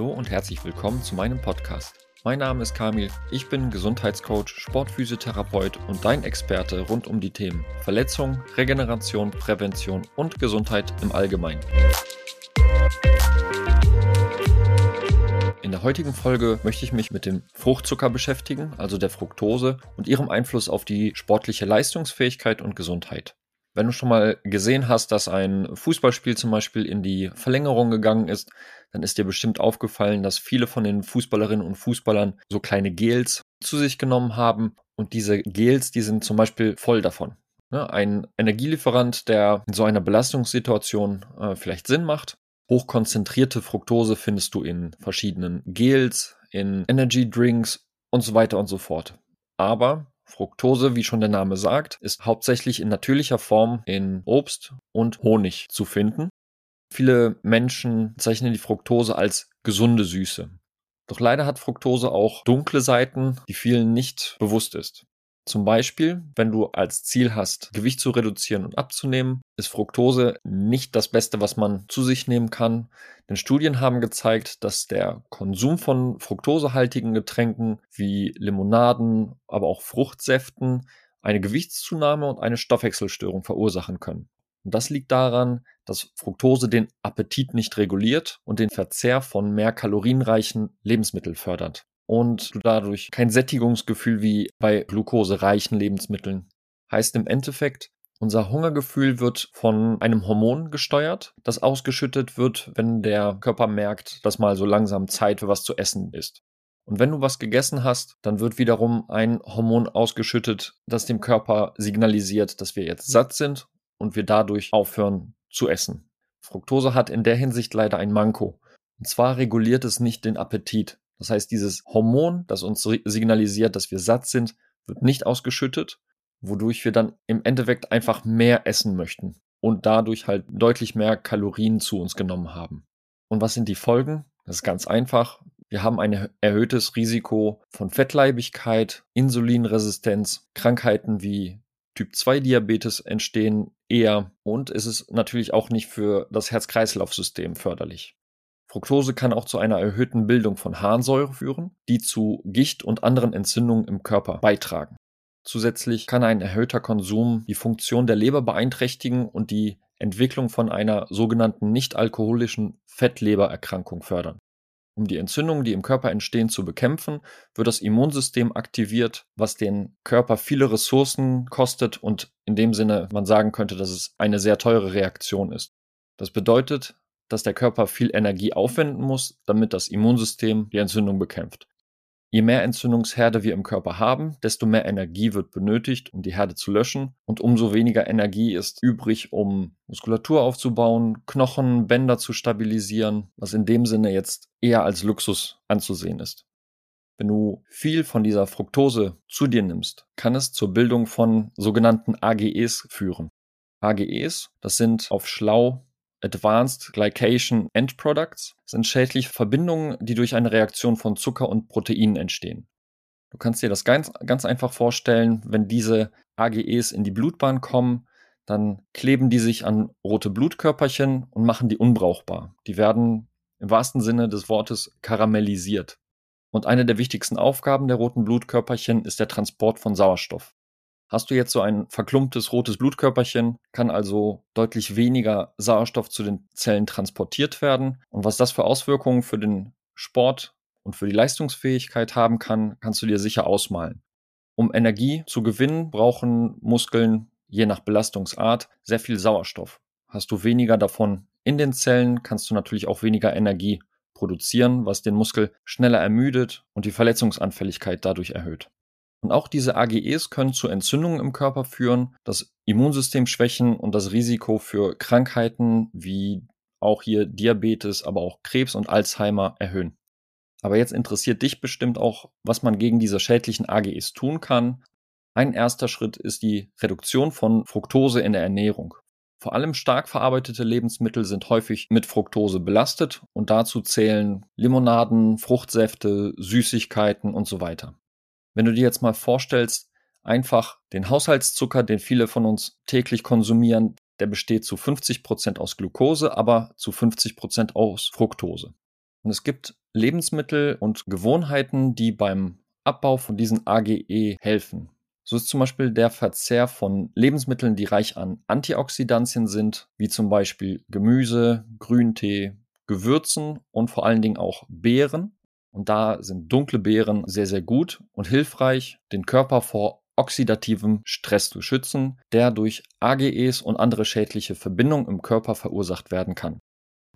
Hallo und herzlich willkommen zu meinem Podcast. Mein Name ist Kamil, ich bin Gesundheitscoach, Sportphysiotherapeut und dein Experte rund um die Themen Verletzung, Regeneration, Prävention und Gesundheit im Allgemeinen. In der heutigen Folge möchte ich mich mit dem Fruchtzucker beschäftigen, also der Fructose, und ihrem Einfluss auf die sportliche Leistungsfähigkeit und Gesundheit. Wenn du schon mal gesehen hast, dass ein Fußballspiel zum Beispiel in die Verlängerung gegangen ist, dann ist dir bestimmt aufgefallen, dass viele von den Fußballerinnen und Fußballern so kleine Gels zu sich genommen haben. Und diese Gels, die sind zum Beispiel voll davon. Ne, ein Energielieferant, der in so einer Belastungssituation äh, vielleicht Sinn macht. Hochkonzentrierte Fructose findest du in verschiedenen Gels, in Energy Drinks und so weiter und so fort. Aber Fructose, wie schon der Name sagt, ist hauptsächlich in natürlicher Form in Obst und Honig zu finden. Viele Menschen zeichnen die Fructose als gesunde Süße. Doch leider hat Fructose auch dunkle Seiten, die vielen nicht bewusst ist. Zum Beispiel, wenn du als Ziel hast, Gewicht zu reduzieren und abzunehmen, ist Fructose nicht das Beste, was man zu sich nehmen kann. Denn Studien haben gezeigt, dass der Konsum von fruktosehaltigen Getränken wie Limonaden, aber auch Fruchtsäften eine Gewichtszunahme und eine Stoffwechselstörung verursachen können. Und das liegt daran, dass Fructose den Appetit nicht reguliert und den Verzehr von mehr kalorienreichen Lebensmitteln fördert und du dadurch kein Sättigungsgefühl wie bei glukosereichen Lebensmitteln. Heißt im Endeffekt, unser Hungergefühl wird von einem Hormon gesteuert, das ausgeschüttet wird, wenn der Körper merkt, dass mal so langsam Zeit für was zu essen ist. Und wenn du was gegessen hast, dann wird wiederum ein Hormon ausgeschüttet, das dem Körper signalisiert, dass wir jetzt satt sind und wir dadurch aufhören zu essen. Fructose hat in der Hinsicht leider ein Manko. Und zwar reguliert es nicht den Appetit. Das heißt, dieses Hormon, das uns signalisiert, dass wir satt sind, wird nicht ausgeschüttet, wodurch wir dann im Endeffekt einfach mehr essen möchten und dadurch halt deutlich mehr Kalorien zu uns genommen haben. Und was sind die Folgen? Das ist ganz einfach. Wir haben ein erhöhtes Risiko von Fettleibigkeit, Insulinresistenz, Krankheiten wie Typ 2 Diabetes entstehen eher und es ist natürlich auch nicht für das Herz-Kreislauf-System förderlich. Fructose kann auch zu einer erhöhten Bildung von Harnsäure führen, die zu Gicht und anderen Entzündungen im Körper beitragen. Zusätzlich kann ein erhöhter Konsum die Funktion der Leber beeinträchtigen und die Entwicklung von einer sogenannten nicht-alkoholischen Fettlebererkrankung fördern. Um die Entzündungen, die im Körper entstehen, zu bekämpfen, wird das Immunsystem aktiviert, was den Körper viele Ressourcen kostet und in dem Sinne man sagen könnte, dass es eine sehr teure Reaktion ist. Das bedeutet, dass der Körper viel Energie aufwenden muss, damit das Immunsystem die Entzündung bekämpft. Je mehr Entzündungsherde wir im Körper haben, desto mehr Energie wird benötigt, um die Herde zu löschen und umso weniger Energie ist übrig, um Muskulatur aufzubauen, Knochen, Bänder zu stabilisieren, was in dem Sinne jetzt eher als Luxus anzusehen ist. Wenn du viel von dieser Fructose zu dir nimmst, kann es zur Bildung von sogenannten AGEs führen. AGEs, das sind auf schlau Advanced Glycation End Products sind schädliche Verbindungen, die durch eine Reaktion von Zucker und Proteinen entstehen. Du kannst dir das ganz, ganz einfach vorstellen, wenn diese AGEs in die Blutbahn kommen, dann kleben die sich an rote Blutkörperchen und machen die unbrauchbar. Die werden im wahrsten Sinne des Wortes karamellisiert. Und eine der wichtigsten Aufgaben der roten Blutkörperchen ist der Transport von Sauerstoff. Hast du jetzt so ein verklumptes rotes Blutkörperchen, kann also deutlich weniger Sauerstoff zu den Zellen transportiert werden. Und was das für Auswirkungen für den Sport und für die Leistungsfähigkeit haben kann, kannst du dir sicher ausmalen. Um Energie zu gewinnen, brauchen Muskeln je nach Belastungsart sehr viel Sauerstoff. Hast du weniger davon in den Zellen, kannst du natürlich auch weniger Energie produzieren, was den Muskel schneller ermüdet und die Verletzungsanfälligkeit dadurch erhöht. Und auch diese AGEs können zu Entzündungen im Körper führen, das Immunsystem schwächen und das Risiko für Krankheiten wie auch hier Diabetes, aber auch Krebs und Alzheimer erhöhen. Aber jetzt interessiert dich bestimmt auch, was man gegen diese schädlichen AGEs tun kann. Ein erster Schritt ist die Reduktion von Fructose in der Ernährung. Vor allem stark verarbeitete Lebensmittel sind häufig mit Fructose belastet und dazu zählen Limonaden, Fruchtsäfte, Süßigkeiten und so weiter. Wenn du dir jetzt mal vorstellst, einfach den Haushaltszucker, den viele von uns täglich konsumieren, der besteht zu 50 Prozent aus Glucose, aber zu 50 Prozent aus Fructose. Und es gibt Lebensmittel und Gewohnheiten, die beim Abbau von diesen AGE helfen. So ist zum Beispiel der Verzehr von Lebensmitteln, die reich an Antioxidantien sind, wie zum Beispiel Gemüse, Grüntee, Gewürzen und vor allen Dingen auch Beeren. Und da sind dunkle Beeren sehr, sehr gut und hilfreich, den Körper vor oxidativem Stress zu schützen, der durch AGEs und andere schädliche Verbindungen im Körper verursacht werden kann.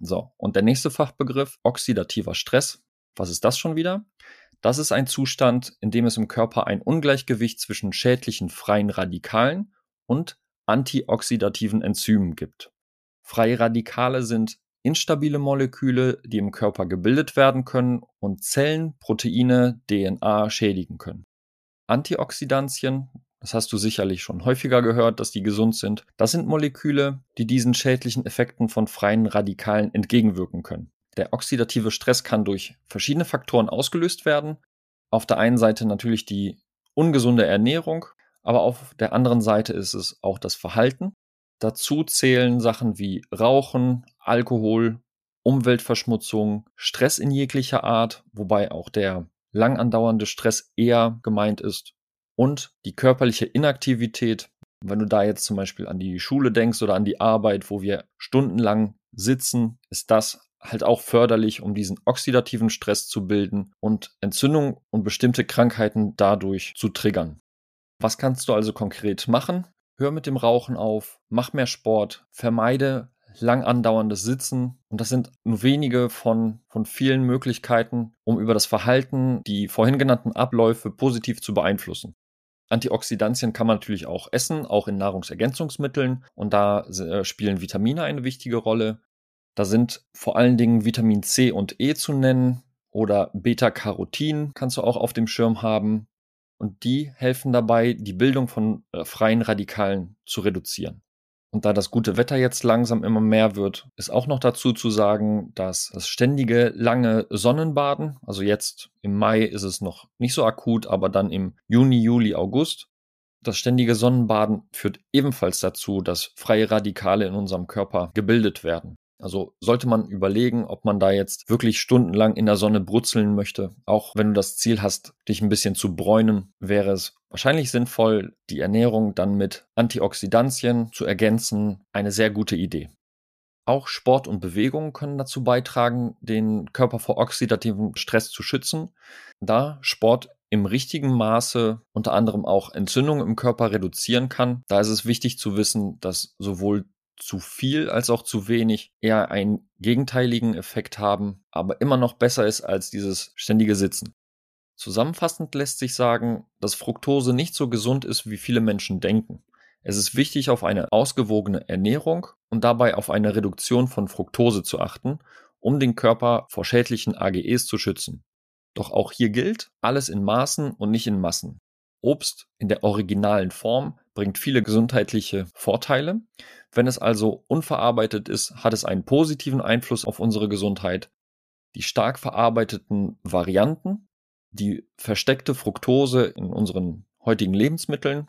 So, und der nächste Fachbegriff, oxidativer Stress. Was ist das schon wieder? Das ist ein Zustand, in dem es im Körper ein Ungleichgewicht zwischen schädlichen freien Radikalen und antioxidativen Enzymen gibt. Freie Radikale sind instabile Moleküle, die im Körper gebildet werden können und Zellen, Proteine, DNA schädigen können. Antioxidantien, das hast du sicherlich schon häufiger gehört, dass die gesund sind, das sind Moleküle, die diesen schädlichen Effekten von freien Radikalen entgegenwirken können. Der oxidative Stress kann durch verschiedene Faktoren ausgelöst werden. Auf der einen Seite natürlich die ungesunde Ernährung, aber auf der anderen Seite ist es auch das Verhalten. Dazu zählen Sachen wie Rauchen, Alkohol, Umweltverschmutzung, Stress in jeglicher Art, wobei auch der lang andauernde Stress eher gemeint ist und die körperliche Inaktivität. Wenn du da jetzt zum Beispiel an die Schule denkst oder an die Arbeit, wo wir stundenlang sitzen, ist das halt auch förderlich, um diesen oxidativen Stress zu bilden und Entzündungen und bestimmte Krankheiten dadurch zu triggern. Was kannst du also konkret machen? Hör mit dem Rauchen auf, mach mehr Sport, vermeide lang andauerndes Sitzen. Und das sind nur wenige von, von vielen Möglichkeiten, um über das Verhalten die vorhin genannten Abläufe positiv zu beeinflussen. Antioxidantien kann man natürlich auch essen, auch in Nahrungsergänzungsmitteln. Und da äh, spielen Vitamine eine wichtige Rolle. Da sind vor allen Dingen Vitamin C und E zu nennen oder Beta-Carotin kannst du auch auf dem Schirm haben. Und die helfen dabei, die Bildung von äh, freien Radikalen zu reduzieren. Und da das gute Wetter jetzt langsam immer mehr wird, ist auch noch dazu zu sagen, dass das ständige lange Sonnenbaden, also jetzt im Mai ist es noch nicht so akut, aber dann im Juni, Juli, August, das ständige Sonnenbaden führt ebenfalls dazu, dass freie Radikale in unserem Körper gebildet werden. Also sollte man überlegen, ob man da jetzt wirklich stundenlang in der Sonne brutzeln möchte. Auch wenn du das Ziel hast, dich ein bisschen zu bräunen, wäre es wahrscheinlich sinnvoll, die Ernährung dann mit Antioxidantien zu ergänzen. Eine sehr gute Idee. Auch Sport und Bewegung können dazu beitragen, den Körper vor oxidativem Stress zu schützen, da Sport im richtigen Maße unter anderem auch Entzündungen im Körper reduzieren kann. Da ist es wichtig zu wissen, dass sowohl zu viel als auch zu wenig eher einen gegenteiligen Effekt haben, aber immer noch besser ist als dieses ständige Sitzen. Zusammenfassend lässt sich sagen, dass Fructose nicht so gesund ist, wie viele Menschen denken. Es ist wichtig, auf eine ausgewogene Ernährung und dabei auf eine Reduktion von Fructose zu achten, um den Körper vor schädlichen AGEs zu schützen. Doch auch hier gilt, alles in Maßen und nicht in Massen. Obst in der originalen Form bringt viele gesundheitliche Vorteile. Wenn es also unverarbeitet ist, hat es einen positiven Einfluss auf unsere Gesundheit. Die stark verarbeiteten Varianten, die versteckte Fructose in unseren heutigen Lebensmitteln,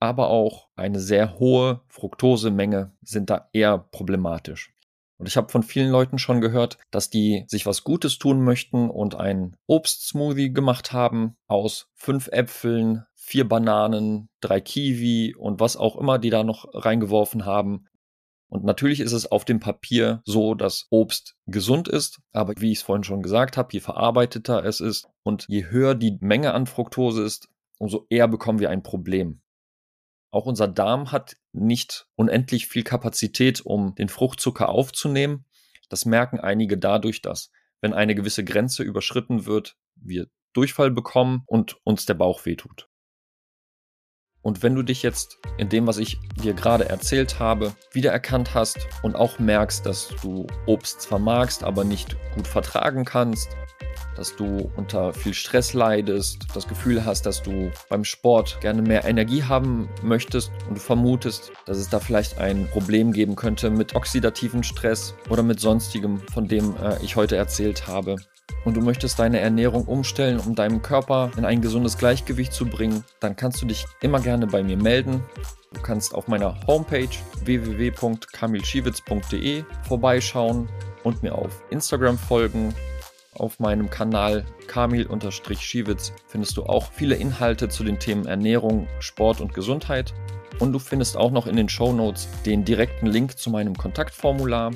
aber auch eine sehr hohe Fructosemenge sind da eher problematisch. Und ich habe von vielen Leuten schon gehört, dass die sich was Gutes tun möchten und einen Obstsmoothie gemacht haben aus fünf Äpfeln, vier Bananen, drei Kiwi und was auch immer die da noch reingeworfen haben. Und natürlich ist es auf dem Papier so, dass Obst gesund ist, aber wie ich es vorhin schon gesagt habe, je verarbeiteter es ist und je höher die Menge an Fructose ist, umso eher bekommen wir ein Problem. Auch unser Darm hat nicht unendlich viel Kapazität, um den Fruchtzucker aufzunehmen. Das merken einige dadurch, dass, wenn eine gewisse Grenze überschritten wird, wir Durchfall bekommen und uns der Bauch wehtut. Und wenn du dich jetzt in dem, was ich dir gerade erzählt habe, wiedererkannt hast und auch merkst, dass du Obst zwar magst, aber nicht gut vertragen kannst, dass du unter viel Stress leidest, das Gefühl hast, dass du beim Sport gerne mehr Energie haben möchtest und du vermutest, dass es da vielleicht ein Problem geben könnte mit oxidativen Stress oder mit sonstigem, von dem äh, ich heute erzählt habe, und du möchtest deine Ernährung umstellen, um deinem Körper in ein gesundes Gleichgewicht zu bringen, dann kannst du dich immer gerne bei mir melden. Du kannst auf meiner Homepage www.kamilschiewitz.de vorbeischauen und mir auf Instagram folgen. Auf meinem Kanal Kamil-Schiewitz findest du auch viele Inhalte zu den Themen Ernährung, Sport und Gesundheit. Und du findest auch noch in den Show Notes den direkten Link zu meinem Kontaktformular.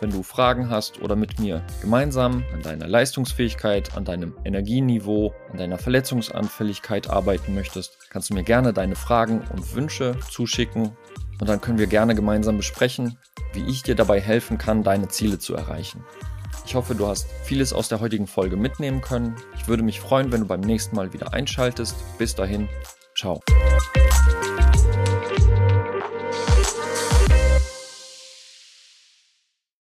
Wenn du Fragen hast oder mit mir gemeinsam an deiner Leistungsfähigkeit, an deinem Energieniveau, an deiner Verletzungsanfälligkeit arbeiten möchtest, kannst du mir gerne deine Fragen und Wünsche zuschicken und dann können wir gerne gemeinsam besprechen, wie ich dir dabei helfen kann, deine Ziele zu erreichen. Ich hoffe, du hast vieles aus der heutigen Folge mitnehmen können. Ich würde mich freuen, wenn du beim nächsten Mal wieder einschaltest. Bis dahin, ciao.